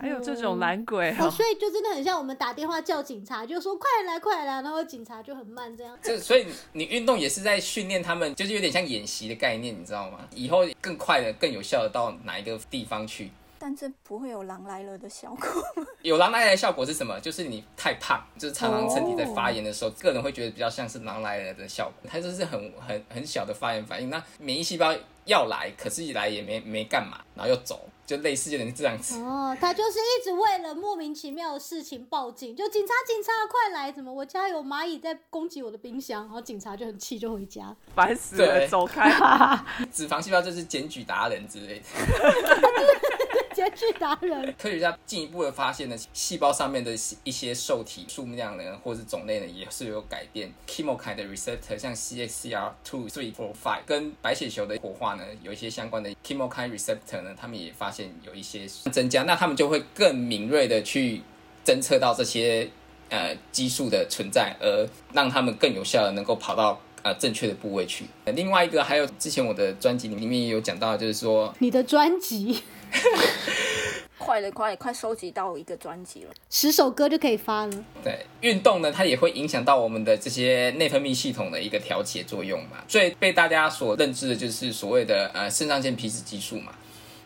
还有这种懒鬼哦，哦，所以就真的很像我们打电话叫警察，就说快来快来，然后警察就很慢这样。这所以你运动也是在训练他们，就是有点像演习的概念，你知道吗？以后更快的、更有效的到哪一个地方去？但这不会有狼来了的效果。有狼来了的效果是什么？就是你太胖，就是常常身体在发炎的时候，个人会觉得比较像是狼来了的效果。它就是很很很小的发炎反应。那免疫细胞要来，可是一来也没没干嘛，然后又走，就类似有点这样子。哦，他就是一直为了莫名其妙的事情报警，就警察警察快来！怎么我家有蚂蚁在攻击我的冰箱？然后警察就很气就回家。烦死了，对走开！脂肪细胞就是检举达人之类的。检举达人，科学家进一步的发现呢，细胞上面的一些受体数量呢，或是种类呢，也是有改变。chemokine 的 receptor 像 CXCR2、3、4、5跟白血球的活化呢，有一些相关的 chemokine receptor 呢，他们也发现有一些增加，那他们就会更敏锐的去侦测到这些呃激素的存在，而让他们更有效的能够跑到。呃，正确的部位去。另外一个还有之前我的专辑里面也有讲到，就是说你的专辑 快了，快了快收集到一个专辑了。十首歌就可以发了。对，运动呢，它也会影响到我们的这些内分泌系统的一个调节作用嘛。最被大家所认知的就是所谓的呃肾上腺皮质激素嘛，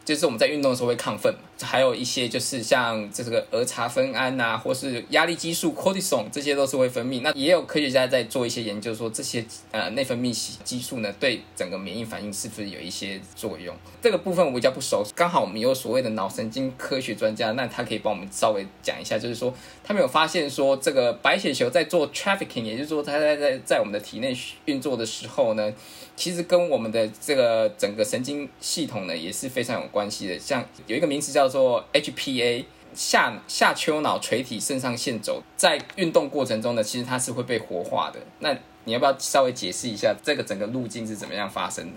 就是我们在运动的时候会亢奋。还有一些就是像这个儿茶酚胺呐、或是压力激素 cortisol，这些都是会分泌。那也有科学家在做一些研究，说这些呃内分泌激素呢，对整个免疫反应是不是有一些作用？这个部分我比较不熟，刚好我们有所谓的脑神经科学专家，那他可以帮我们稍微讲一下，就是说他们有发现说，这个白血球在做 trafficking，也就是说它在在在我们的体内运作的时候呢，其实跟我们的这个整个神经系统呢也是非常有关系的。像有一个名词叫做 HPA。下下丘脑垂体肾上腺轴在运动过程中呢，其实它是会被活化的。那你要不要稍微解释一下这个整个路径是怎么样发生的？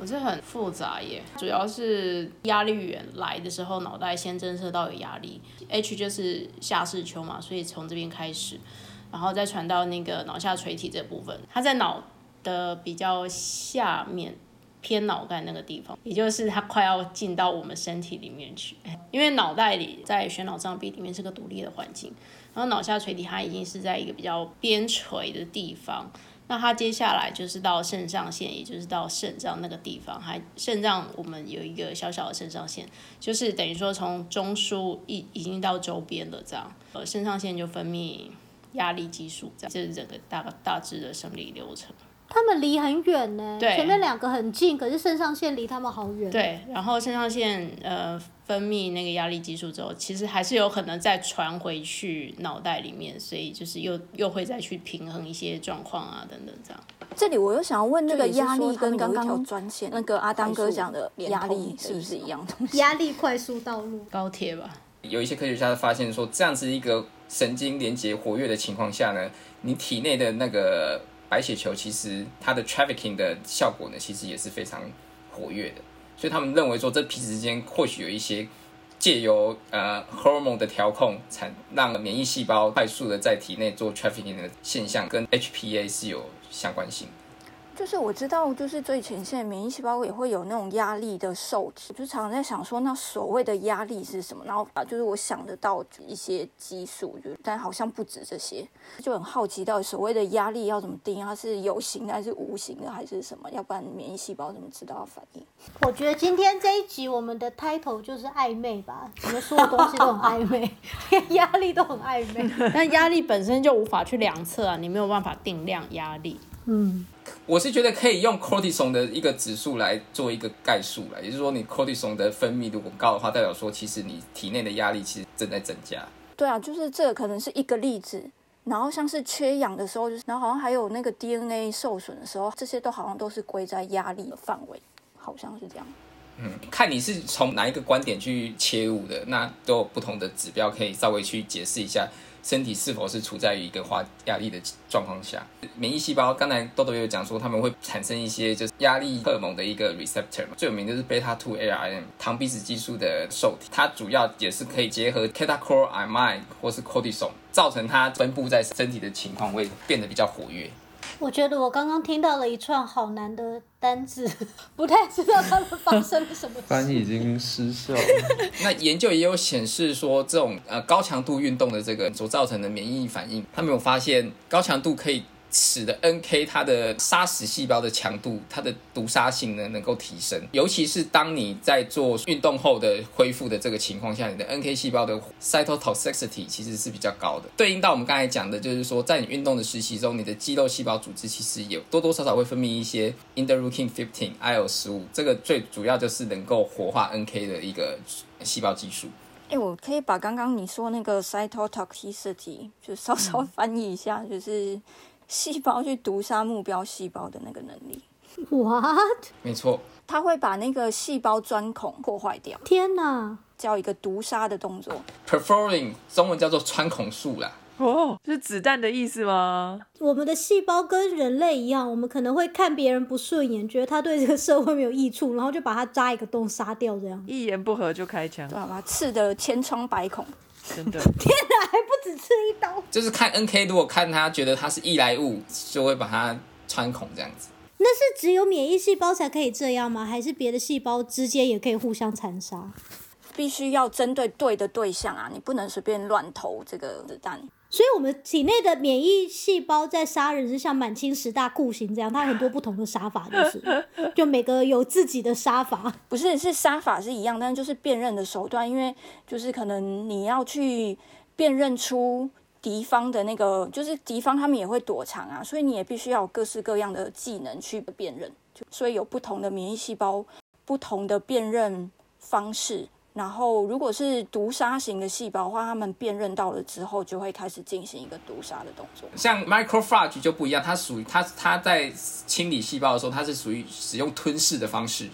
我这很复杂耶，主要是压力源来的时候，脑袋先侦测到有压力，H 就是下视丘嘛，所以从这边开始，然后再传到那个脑下垂体这部分，它在脑的比较下面。偏脑干那个地方，也就是它快要进到我们身体里面去，因为脑袋里在悬脑障壁里面是个独立的环境，然后脑下垂体它已经是在一个比较边垂的地方，那它接下来就是到肾上腺，也就是到肾脏那个地方。还肾脏我们有一个小小的肾上腺，就是等于说从中枢已已经到周边了，这样。呃，肾上腺就分泌压力激素，这样这是整个大大致的生理流程。他们离很远呢，对前面两个很近，可是肾上腺离他们好远。，对，然后肾上腺呃分泌那个压力激素之后，其实还是有可能再传回去脑袋里面，所以就是又又会再去平衡一些状况啊等等这样。这里我又想要问那个压力跟刚就也是说他们有专线那个阿当哥讲的压力是不是一样东西？压力快速道路。高铁吧，有一些科学家发现说，这样子一个神经连接活跃的情况下呢，你体内的那个白血球其实它的 trafficking 的效果呢，其实也是非常活跃的。所以他们认为说，这皮脂之间或许有一些借由呃 hormone 的调控，产让免疫细胞快速的在体内做 trafficking 的现象，跟 HPA 是有相关性。就是我知道，就是最前线免疫细胞也会有那种压力的受体，就常常在想说，那所谓的压力是什么？然后啊，就是我想得到一些激素，就但好像不止这些，就很好奇到底所谓的压力要怎么定？它是有形的还是无形的还是什么？要不然免疫细胞怎么知道要反应？我觉得今天这一集我们的 title 就是暧昧吧，你们所有东西都很暧昧，连压力都很暧昧。但压力本身就无法去量测啊，你没有办法定量压力。嗯，我是觉得可以用 cortisol 的一个指数来做一个概述了，也就是说，你 cortisol 的分泌如果高的话，代表说其实你体内的压力其实正在增加。对啊，就是这个可能是一个例子。然后像是缺氧的时候，就是然后好像还有那个 DNA 受损的时候，这些都好像都是归在压力的范围，好像是这样。嗯，看你是从哪一个观点去切入的，那都有不同的指标可以稍微去解释一下。身体是否是处在于一个化压力的状况下？免疫细胞刚才豆豆有讲说，他们会产生一些就是压力荷尔蒙的一个 receptor 嘛，最有名就是贝塔 two ARM 糖皮质激素的受体，它主要也是可以结合 catecholamides 或是 cortisol，造成它分布在身体的情况会变得比较活跃。我觉得我刚刚听到了一串好难的单字，不太知道他们发生了什么事。翻译已经失效了。那研究也有显示说，这种呃高强度运动的这个所造成的免疫反应，他们有发现高强度可以。使得 NK 它的杀死细胞的强度，它的毒杀性呢能够提升，尤其是当你在做运动后的恢复的这个情况下，你的 NK 细胞的 cytotoxicity 其实是比较高的。对应到我们刚才讲的，就是说在你运动的时期中，你的肌肉细胞组织其实有多多少少会分泌一些 interleukin fifteen IL 十五，这个最主要就是能够活化 NK 的一个细胞激素。哎，我可以把刚刚你说那个 cytotoxicity 就稍稍翻译一下，就是。细胞去毒杀目标细胞的那个能力，what？没错，它会把那个细胞钻孔破坏掉。天哪，叫一个毒杀的动作，perforing，中文叫做穿孔术啦。哦，是子弹的意思吗？我们的细胞跟人类一样，我们可能会看别人不顺眼，觉得他对这个社会没有益处，然后就把他扎一个洞杀掉，这样。一言不合就开枪，对吧？刺的千疮百孔。真的，天哪，还不止刺一刀。就是看 N K，如果看他觉得他是易来物，就会把它穿孔这样子。那是只有免疫细胞才可以这样吗？还是别的细胞之间也可以互相残杀？必须要针对对的对象啊，你不能随便乱投这个子弹。所以，我们体内的免疫细胞在杀人是像满清十大酷刑这样，它很多不同的杀法，就是 就每个有自己的杀法。不是，是杀法是一样，但是就是辨认的手段，因为就是可能你要去辨认出敌方的那个，就是敌方他们也会躲藏啊，所以你也必须要有各式各样的技能去辨认。就所以有不同的免疫细胞，不同的辨认方式。然后，如果是毒杀型的细胞的话，它们辨认到了之后，就会开始进行一个毒杀的动作。像 microphage 就不一样，它属于它它在清理细胞的时候，它是属于使用吞噬的方式，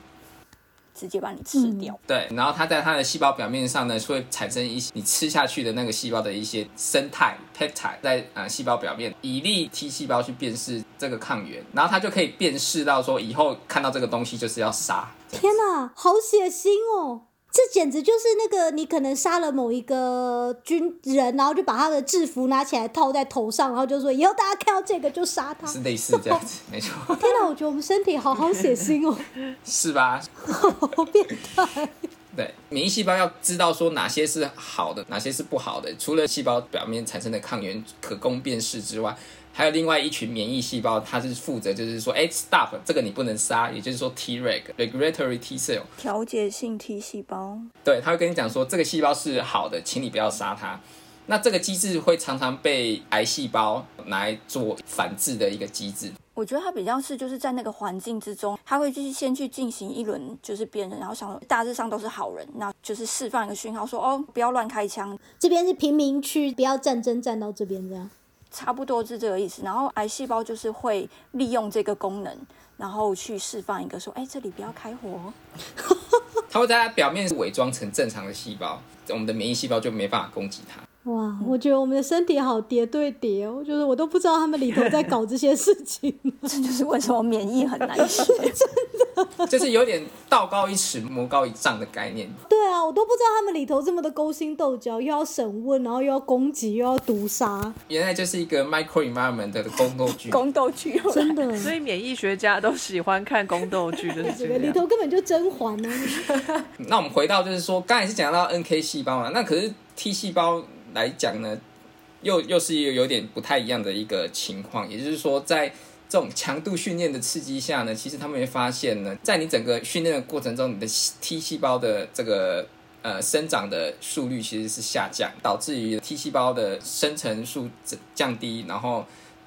直接把你吃掉。对，然后它在它的细胞表面上呢，会产生一些你吃下去的那个细胞的一些生态 peptide，在呃细胞表面，以利 T 细胞去辨识这个抗原，然后它就可以辨识到说以后看到这个东西就是要杀。天哪，好血腥哦！这简直就是那个你可能杀了某一个军人，然后就把他的制服拿起来套在头上，然后就说以后大家看到这个就杀他，是类似这样子，没错。天哪，我觉得我们身体好好血腥哦，是吧？好变态。对，免疫细胞要知道说哪些是好的，哪些是不好的，除了细胞表面产生的抗原可供辨识之外。还有另外一群免疫细胞，它是负责，就是说，哎，stop，这个你不能杀，也就是说，Treg，regulatory T cell，调节性 T 细胞。对，他会跟你讲说，这个细胞是好的，请你不要杀它。那这个机制会常常被癌细胞拿来做反制的一个机制。我觉得它比较是就是在那个环境之中，它会就是先去进行一轮就是辨认，然后想大致上都是好人，那就是释放一个讯号说，哦，不要乱开枪，这边是平民区，不要战争战到这边这样。差不多是这个意思，然后癌细胞就是会利用这个功能，然后去释放一个说，哎，这里不要开火，它会在它表面伪装成正常的细胞，我们的免疫细胞就没办法攻击它。哇，我觉得我们的身体好叠对叠哦，就是我都不知道他们里头在搞这些事情，这就是为什么免疫很难学，真的，就是有点道高一尺，魔高一丈的概念。对啊，啊，我都不知道他们里头这么的勾心斗角，又要审问，然后又要攻击，又要毒杀，原来就是一个 micro environment 的宫斗剧。宫斗剧真的。所以免疫学家都喜欢看宫斗剧，就是这个里。头根本就甄嬛啊！那我们回到就是说，刚才是讲到 NK 细胞嘛，那可是 T 细胞来讲呢，又又是一个有点不太一样的一个情况，也就是说，在这种强度训练的刺激下呢，其实他们会发现呢，在你整个训练的过程中，你的 T 细胞的这个呃生长的速率其实是下降，导致于 T 细胞的生成数降低，然后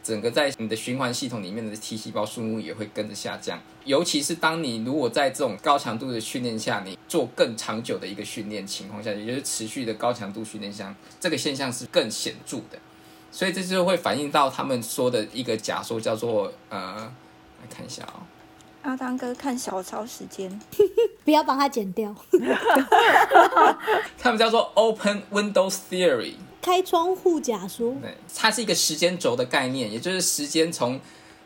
整个在你的循环系统里面的 T 细胞数目也会跟着下降。尤其是当你如果在这种高强度的训练下，你做更长久的一个训练情况下，也就是持续的高强度训练下，这个现象是更显著的。所以这就会反映到他们说的一个假说，叫做呃，来看一下哦，阿当哥看小抄时间，不要帮他剪掉，他们叫做 Open Windows Theory。开窗户假说。对，它是一个时间轴的概念，也就是时间从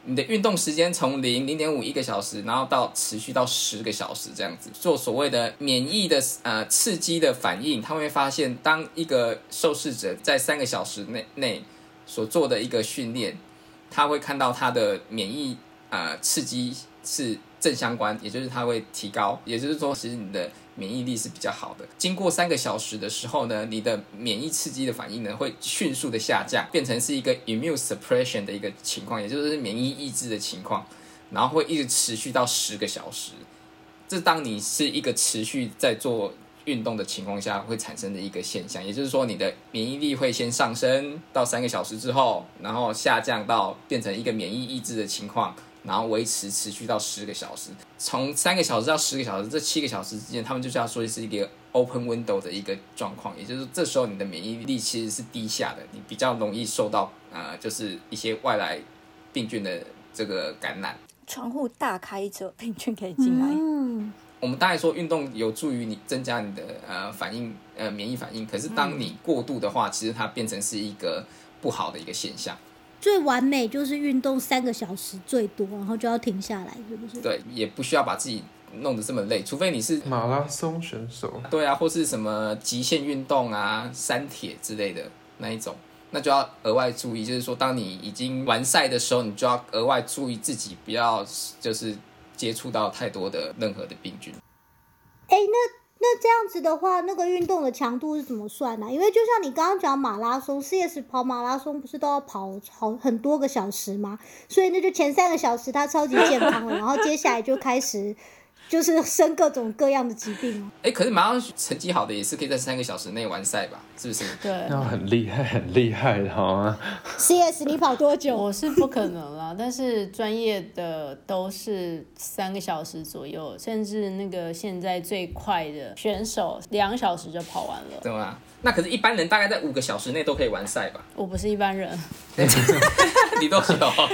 你的运动时间从零零点五一个小时，然后到持续到十个小时这样子，做所谓的免疫的呃刺激的反应，他会发现，当一个受试者在三个小时内内所做的一个训练，他会看到他的免疫呃刺激是正相关，也就是它会提高，也就是说，其实你的免疫力是比较好的。经过三个小时的时候呢，你的免疫刺激的反应呢会迅速的下降，变成是一个 immune suppression 的一个情况，也就是免疫抑制的情况，然后会一直持续到十个小时。这当你是一个持续在做运动的情况下会产生的一个现象，也就是说，你的免疫力会先上升到三个小时之后，然后下降到变成一个免疫抑制的情况，然后维持持续到十个小时。从三个小时到十个小时，这七个小时之间，他们就是要说是一个 open window 的一个状况，也就是这时候你的免疫力其实是低下的，你比较容易受到呃，就是一些外来病菌的这个感染。窗户大开着，病菌可以进来。嗯，我们当然说运动有助于你增加你的呃反应呃免疫反应，可是当你过度的话，其实它变成是一个不好的一个现象。最完美就是运动三个小时最多，然后就要停下来，是不是？对，也不需要把自己弄得这么累，除非你是马拉松选手，对啊，或是什么极限运动啊、山铁之类的那一种，那就要额外注意。就是说，当你已经完赛的时候，你就要额外注意自己不要就是接触到太多的任何的病菌。哎、那那这样子的话，那个运动的强度是怎么算呢、因为就像你刚刚讲马拉松，CS 跑马拉松不是都要跑好很多个小时吗？所以那就前三个小时它超级健康了，然后接下来就开始就是生各种各样的疾病了。哎，可是马上成绩好的也是可以在三个小时内完赛吧？是不是？对，那很厉害，很厉害的好吗？CS 你跑多久？我是不可能啦，但是专业的都是三个小时左右，甚至那个现在最快的选手两小时就跑完了。对啊？那可是，一般人大概在五个小时内都可以完赛吧？我不是一般人，你都有。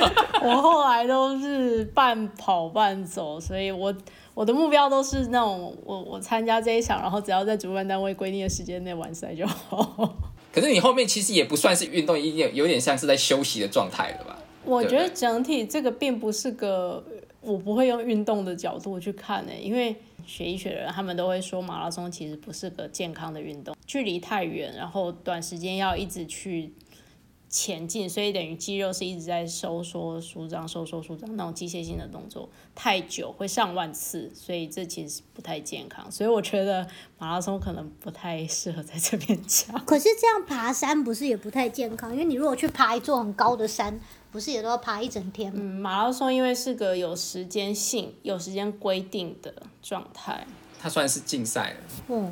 我后来都是半跑半走，所以我我的目标都是那种我我参加这一场，然后只要在主办单位规定的时间内完赛就好。可是你后面其实也不算是运动，有点有点像是在休息的状态了吧？我觉得整体这个并不是个我不会用运动的角度去看呢、因为学医学的人他们都会说马拉松其实不是个健康的运动，距离太远，然后短时间要一直去前进，所以等于肌肉是一直在收缩、舒张、收缩、舒张那种机械性的动作太久会上万次，所以这其实是不太健康。所以我觉得马拉松可能不太适合在这边讲。可是这样爬山不是也不太健康？因为你如果去爬一座很高的山，不是也都要爬一整天吗？嗯，马拉松因为是个有时间性、有时间规定的状态，它算是竞赛了。哦，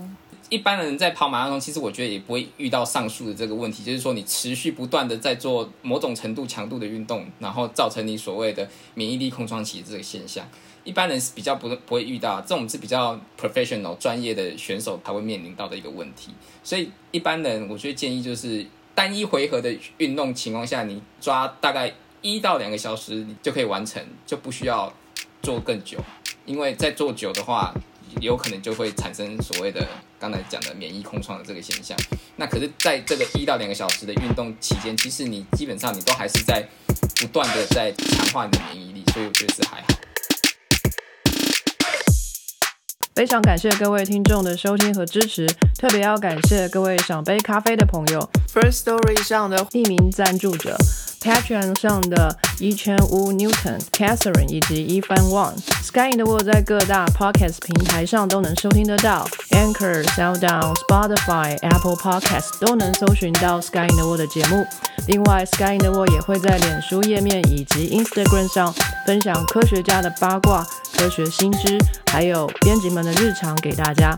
一般人在跑马拉松，其实我觉得也不会遇到上述的这个问题，就是说你持续不断的在做某种程度强度的运动，然后造成你所谓的免疫力空窗期这个现象。一般人是比较不不会遇到，这种是比较 professional 专业的选手才会面临到的一个问题。所以一般人，我觉得建议就是单一回合的运动情况下，你抓大概一到两个小时，你就可以完成，就不需要做更久，因为在做久的话，有可能就会产生所谓的刚才讲的免疫空窗的这个现象。那可是在这个一到两个小时的运动期间，其实你基本上你都还是在不断的在强化你的免疫力，所以我觉得是还好。非常感谢各位听众的收听和支持，特别要感谢各位赏杯咖啡的朋友，First Story 上的匿名赞助者。Patreon 上的一千五 Newton、Catherine 以及一番 One，Sky in the World 在各大 Podcast 平台上都能收听得到，Anchor、SoundOn、Spotify、Apple Podcast 都能搜寻到 Sky in the World 的节目。另外，Sky in the World 也会在脸书页面以及 Instagram 上分享科学家的八卦、科学新知，还有编辑们的日常给大家。